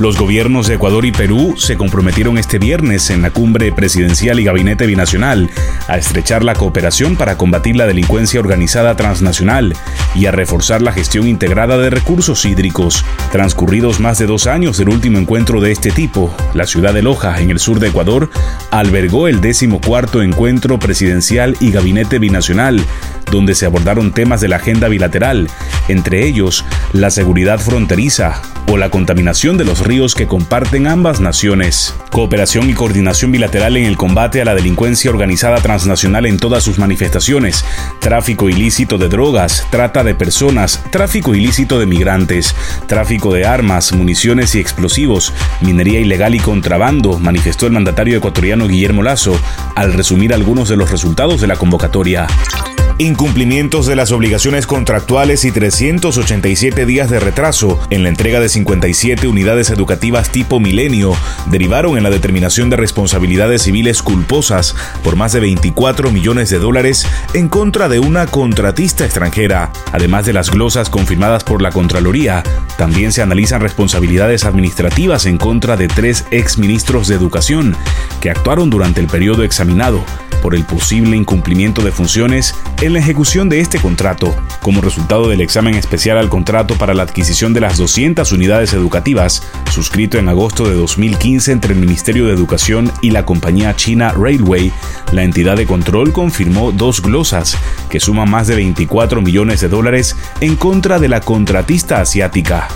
Los gobiernos de Ecuador y Perú se comprometieron este viernes en la cumbre presidencial y gabinete binacional a estrechar la cooperación para combatir la delincuencia organizada transnacional y a reforzar la gestión integrada de recursos hídricos. Transcurridos más de dos años del último encuentro de este tipo, la ciudad de Loja, en el sur de Ecuador, albergó el decimocuarto encuentro presidencial y gabinete binacional, donde se abordaron temas de la agenda bilateral, entre ellos la seguridad fronteriza o la contaminación de los ríos que comparten ambas naciones, cooperación y coordinación bilateral en el combate a la delincuencia organizada transnacional en todas sus manifestaciones, tráfico ilícito de drogas, trata de personas, tráfico ilícito de migrantes, tráfico de armas, municiones y explosivos, minería ilegal y contrabando, manifestó el mandatario ecuatoriano Guillermo Lazo al resumir algunos de los resultados de la convocatoria. Incumplimientos de las obligaciones contractuales y 387 días de retraso en la entrega de 57 unidades educativas tipo milenio derivaron en la determinación de responsabilidades civiles culposas por más de 24 millones de dólares en contra de una contratista extranjera. Además de las glosas confirmadas por la Contraloría, también se analizan responsabilidades administrativas en contra de tres exministros de Educación que actuaron durante el periodo examinado por el posible incumplimiento de funciones en la ejecución de este contrato, como resultado del examen especial al contrato para la adquisición de las 200 unidades educativas, suscrito en agosto de 2015 entre el Ministerio de Educación y la compañía china Railway, la entidad de control confirmó dos glosas que suman más de 24 millones de dólares en contra de la contratista asiática.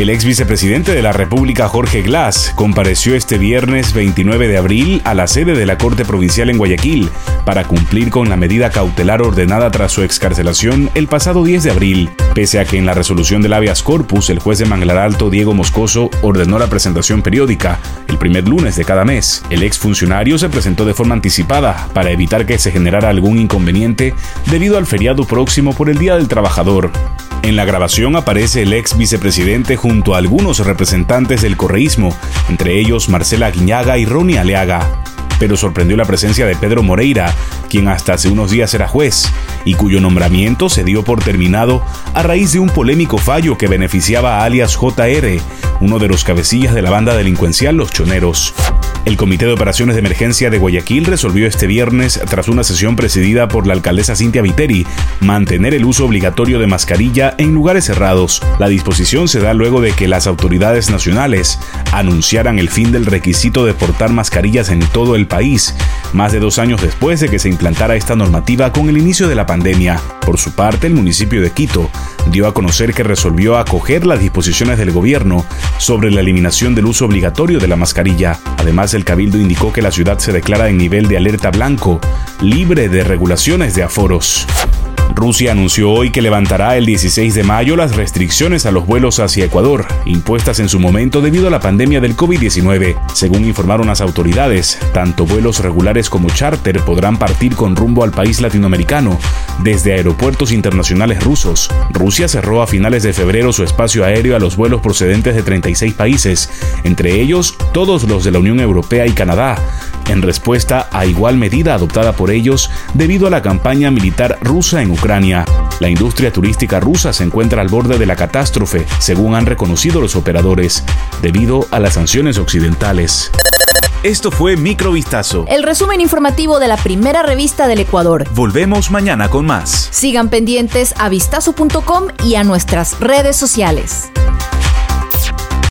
El ex vicepresidente de la República, Jorge Glass, compareció este viernes 29 de abril a la sede de la Corte Provincial en Guayaquil para cumplir con la medida cautelar ordenada tras su excarcelación el pasado 10 de abril, pese a que en la resolución del habeas corpus el juez de Manglar Alto, Diego Moscoso, ordenó la presentación periódica el primer lunes de cada mes. El ex funcionario se presentó de forma anticipada para evitar que se generara algún inconveniente debido al feriado próximo por el Día del Trabajador. En la grabación aparece el ex vicepresidente junto a algunos representantes del correísmo, entre ellos Marcela Guiñaga y Ronnie Aleaga. Pero sorprendió la presencia de Pedro Moreira, quien hasta hace unos días era juez, y cuyo nombramiento se dio por terminado a raíz de un polémico fallo que beneficiaba a alias JR, uno de los cabecillas de la banda delincuencial Los Choneros. El Comité de Operaciones de Emergencia de Guayaquil resolvió este viernes, tras una sesión presidida por la alcaldesa Cintia Viteri, mantener el uso obligatorio de mascarilla en lugares cerrados. La disposición se da luego de que las autoridades nacionales anunciaran el fin del requisito de portar mascarillas en todo el país, más de dos años después de que se implantara esta normativa con el inicio de la pandemia. Por su parte, el municipio de Quito dio a conocer que resolvió acoger las disposiciones del gobierno sobre la eliminación del uso obligatorio de la mascarilla. Además, el cabildo indicó que la ciudad se declara en nivel de alerta blanco, libre de regulaciones de aforos. Rusia anunció hoy que levantará el 16 de mayo las restricciones a los vuelos hacia Ecuador, impuestas en su momento debido a la pandemia del COVID-19. Según informaron las autoridades, tanto vuelos regulares como charter podrán partir con rumbo al país latinoamericano desde aeropuertos internacionales rusos. Rusia cerró a finales de febrero su espacio aéreo a los vuelos procedentes de 36 países, entre ellos todos los de la Unión Europea y Canadá, en respuesta a igual medida adoptada por ellos debido a la campaña militar rusa en Ucrania. La industria turística rusa se encuentra al borde de la catástrofe, según han reconocido los operadores, debido a las sanciones occidentales. Esto fue Microvistazo. El resumen informativo de la primera revista del Ecuador. Volvemos mañana con más. Sigan pendientes a vistazo.com y a nuestras redes sociales.